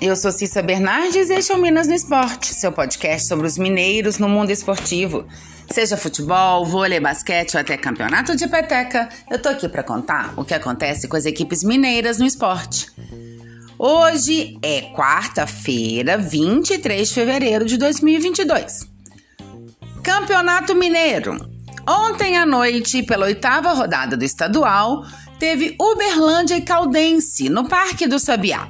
Eu sou Cissa Bernardes e este é o Minas no Esporte, seu podcast sobre os mineiros no mundo esportivo. Seja futebol, vôlei, basquete ou até campeonato de peteca, eu tô aqui para contar o que acontece com as equipes mineiras no esporte. Hoje é quarta-feira, 23 de fevereiro de 2022. Campeonato Mineiro. Ontem à noite, pela oitava rodada do estadual, teve Uberlândia e Caldense no Parque do Sabiá.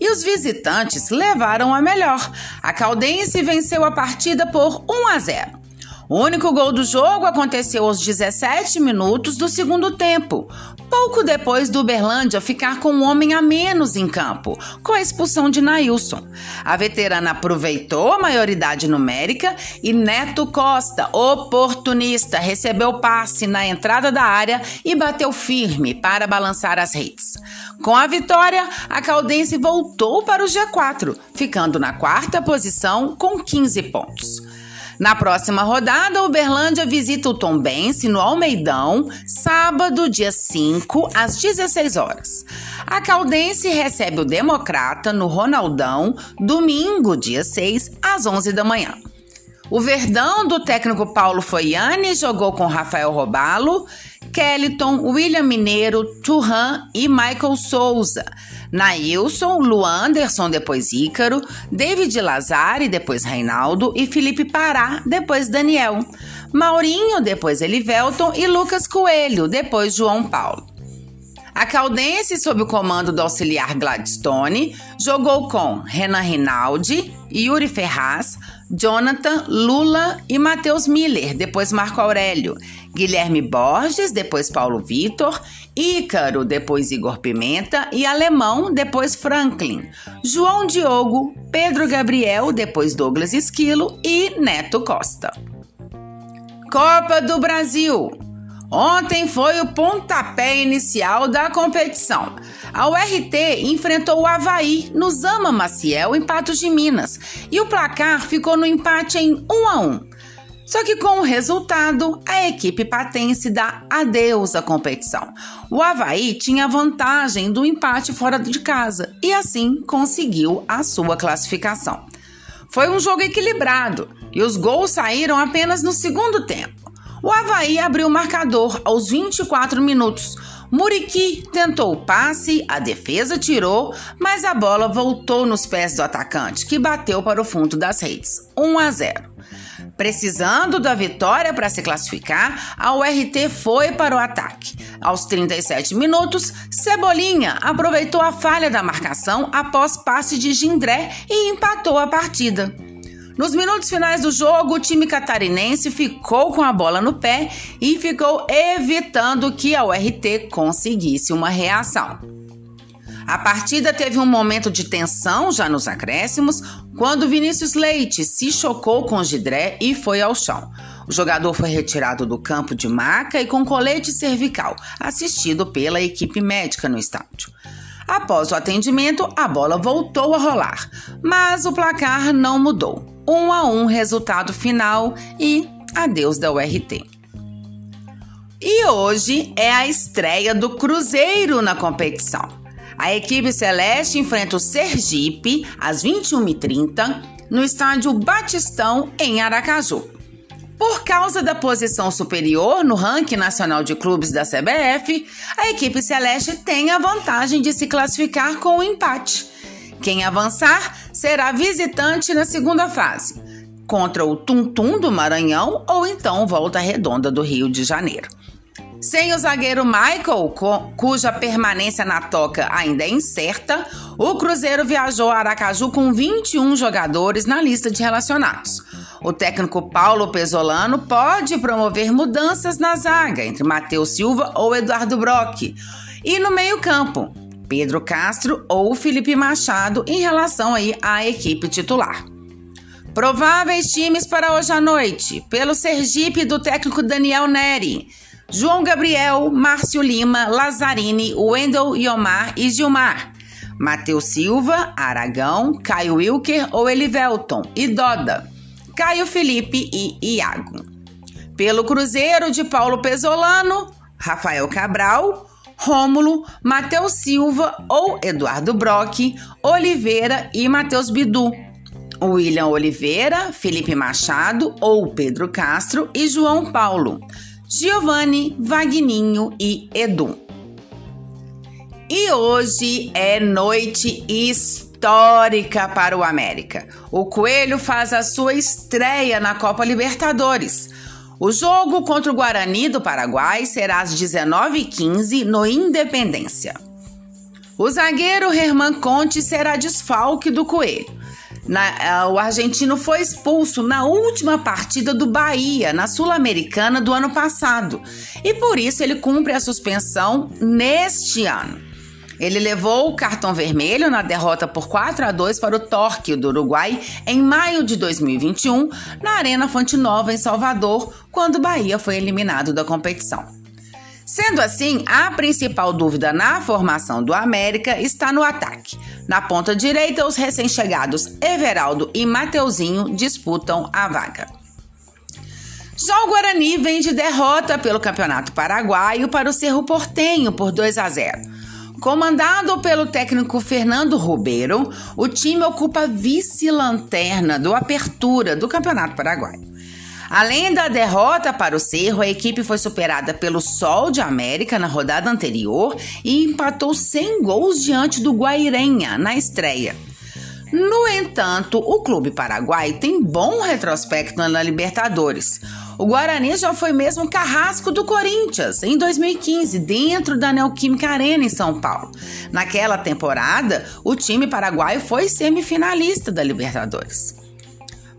E os visitantes levaram a melhor. A Caldense venceu a partida por 1 a 0. O único gol do jogo aconteceu aos 17 minutos do segundo tempo, pouco depois do Uberlândia ficar com um homem a menos em campo, com a expulsão de Nailson. A veterana aproveitou a maioridade numérica e Neto Costa, oportunista, recebeu passe na entrada da área e bateu firme para balançar as redes. Com a vitória, a Caldense voltou para o G4, ficando na quarta posição com 15 pontos. Na próxima rodada, Uberlândia visita o Tombense no Almeidão, sábado, dia 5, às 16 horas. A Caldense recebe o Democrata no Ronaldão, domingo, dia 6, às 11 da manhã. O Verdão do técnico Paulo Foiane jogou com Rafael Robalo, Kellyton, William Mineiro, Turhan e Michael Souza. Nailson, Luanderson, depois Ícaro, David Lazari, depois Reinaldo e Felipe Pará, depois Daniel. Maurinho, depois Elivelton e Lucas Coelho, depois João Paulo. A Caldense, sob o comando do auxiliar Gladstone, jogou com Renan Rinaldi, Yuri Ferraz, Jonathan, Lula e Matheus Miller, depois Marco Aurélio, Guilherme Borges, depois Paulo Vitor, Ícaro, depois Igor Pimenta e Alemão, depois Franklin, João Diogo, Pedro Gabriel, depois Douglas Esquilo e Neto Costa. Copa do Brasil. Ontem foi o pontapé inicial da competição. A URT enfrentou o Havaí no Zama Maciel, em Patos de Minas, e o placar ficou no empate em 1 a 1. Só que com o resultado, a equipe patense dá adeus à competição. O Havaí tinha vantagem do empate fora de casa e assim conseguiu a sua classificação. Foi um jogo equilibrado e os gols saíram apenas no segundo tempo. O Havaí abriu o marcador aos 24 minutos. Muriqui tentou o passe, a defesa tirou, mas a bola voltou nos pés do atacante, que bateu para o fundo das redes. 1 a 0. Precisando da vitória para se classificar, a URT foi para o ataque. Aos 37 minutos, Cebolinha aproveitou a falha da marcação após passe de Gindré e empatou a partida. Nos minutos finais do jogo, o time catarinense ficou com a bola no pé e ficou evitando que a URT conseguisse uma reação. A partida teve um momento de tensão já nos acréscimos, quando Vinícius Leite se chocou com Gidré e foi ao chão. O jogador foi retirado do campo de maca e com colete cervical, assistido pela equipe médica no estádio. Após o atendimento, a bola voltou a rolar, mas o placar não mudou um a um resultado final e adeus da URT. E hoje é a estreia do Cruzeiro na competição. A equipe celeste enfrenta o Sergipe às 21h30 no estádio Batistão, em Aracaju. Por causa da posição superior no ranking nacional de clubes da CBF, a equipe celeste tem a vantagem de se classificar com o um empate. Quem avançar será visitante na segunda fase, contra o Tum-Tum do Maranhão ou então Volta Redonda do Rio de Janeiro. Sem o zagueiro Michael, cuja permanência na toca ainda é incerta, o Cruzeiro viajou a Aracaju com 21 jogadores na lista de relacionados. O técnico Paulo Pesolano pode promover mudanças na zaga entre Matheus Silva ou Eduardo Brock e no meio-campo, Pedro Castro ou Felipe Machado em relação aí à equipe titular. Prováveis times para hoje à noite, pelo Sergipe do técnico Daniel Neri. João Gabriel, Márcio Lima, Lazzarini, Wendel Iomar e Gilmar. Matheus Silva, Aragão, Caio Wilker ou Elivelton e Doda. Caio Felipe e Iago. Pelo Cruzeiro de Paulo Pesolano, Rafael Cabral, Rômulo, Matheus Silva ou Eduardo Brock, Oliveira e Matheus Bidu. William Oliveira, Felipe Machado ou Pedro Castro e João Paulo. Giovanni, Vagninho e Edu. E hoje é noite histórica para o América. O Coelho faz a sua estreia na Copa Libertadores. O jogo contra o Guarani do Paraguai será às 19h15 no Independência. O zagueiro Herman Conte será desfalque do Coelho. Na, uh, o argentino foi expulso na última partida do Bahia, na Sul-Americana do ano passado, e por isso ele cumpre a suspensão neste ano. Ele levou o cartão vermelho na derrota por 4 a 2 para o Torque do Uruguai em maio de 2021, na Arena Fonte Nova, em Salvador, quando o Bahia foi eliminado da competição. Sendo assim, a principal dúvida na formação do América está no ataque. Na ponta direita, os recém-chegados Everaldo e Mateuzinho disputam a vaga. Já o Guarani vem de derrota pelo Campeonato Paraguaio para o Cerro Portenho por 2 a 0. Comandado pelo técnico Fernando Ribeiro, o time ocupa vice-lanterna do Apertura do Campeonato Paraguaio. Além da derrota para o Cerro, a equipe foi superada pelo Sol de América na rodada anterior e empatou 100 gols diante do Guairenha na estreia. No entanto, o clube paraguai tem bom retrospecto na Libertadores. O Guarani já foi mesmo carrasco do Corinthians em 2015, dentro da Neoquímica Arena em São Paulo. Naquela temporada, o time paraguaio foi semifinalista da Libertadores.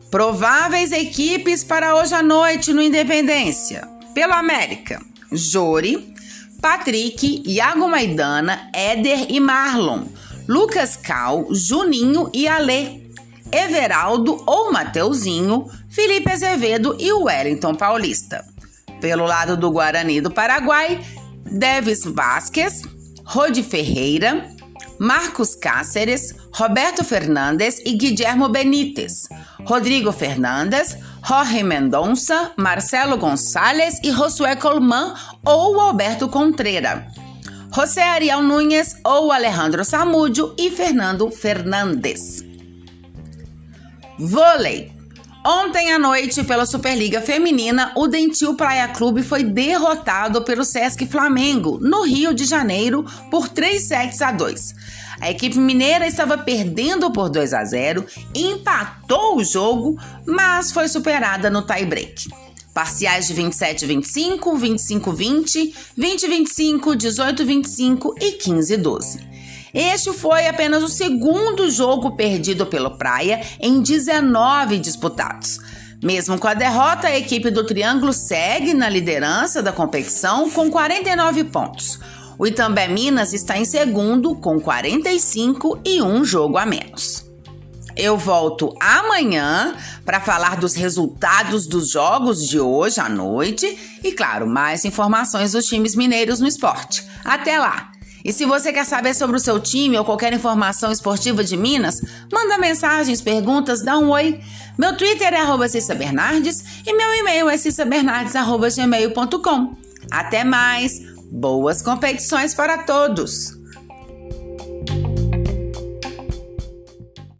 Prováveis equipes para hoje à noite no Independência. Pelo América: Jori, Patrick, Iago Maidana, Éder e Marlon, Lucas Cal, Juninho e Alê. Everaldo ou Mateuzinho, Felipe Azevedo e Wellington Paulista. Pelo lado do Guarani do Paraguai, Devis Vasquez, Rodi Ferreira, Marcos Cáceres, Roberto Fernandes e Guilhermo Benítez, Rodrigo Fernandes, Jorge Mendonça, Marcelo Gonçalves e Josué Colman ou Alberto Contreira. José Ariel Nunes ou Alejandro Samúdio e Fernando Fernandes. Vôlei. Ontem à noite, pela Superliga Feminina, o Dentil Praia Clube foi derrotado pelo Sesc Flamengo, no Rio de Janeiro, por 3 sets a 2. A equipe mineira estava perdendo por 2 a 0, empatou o jogo, mas foi superada no tie-break. Parciais de 27-25, 25-20, 20-25, 18-25 e 15-12. Este foi apenas o segundo jogo perdido pelo Praia em 19 disputados. Mesmo com a derrota, a equipe do Triângulo segue na liderança da competição com 49 pontos. O Itambé Minas está em segundo com 45 e um jogo a menos. Eu volto amanhã para falar dos resultados dos jogos de hoje à noite e, claro, mais informações dos times mineiros no esporte. Até lá! E se você quer saber sobre o seu time ou qualquer informação esportiva de Minas, manda mensagens, perguntas, dá um oi. Meu Twitter é arroba Bernardes e meu e-mail é cissabernardes.gmail.com. Até mais! Boas competições para todos!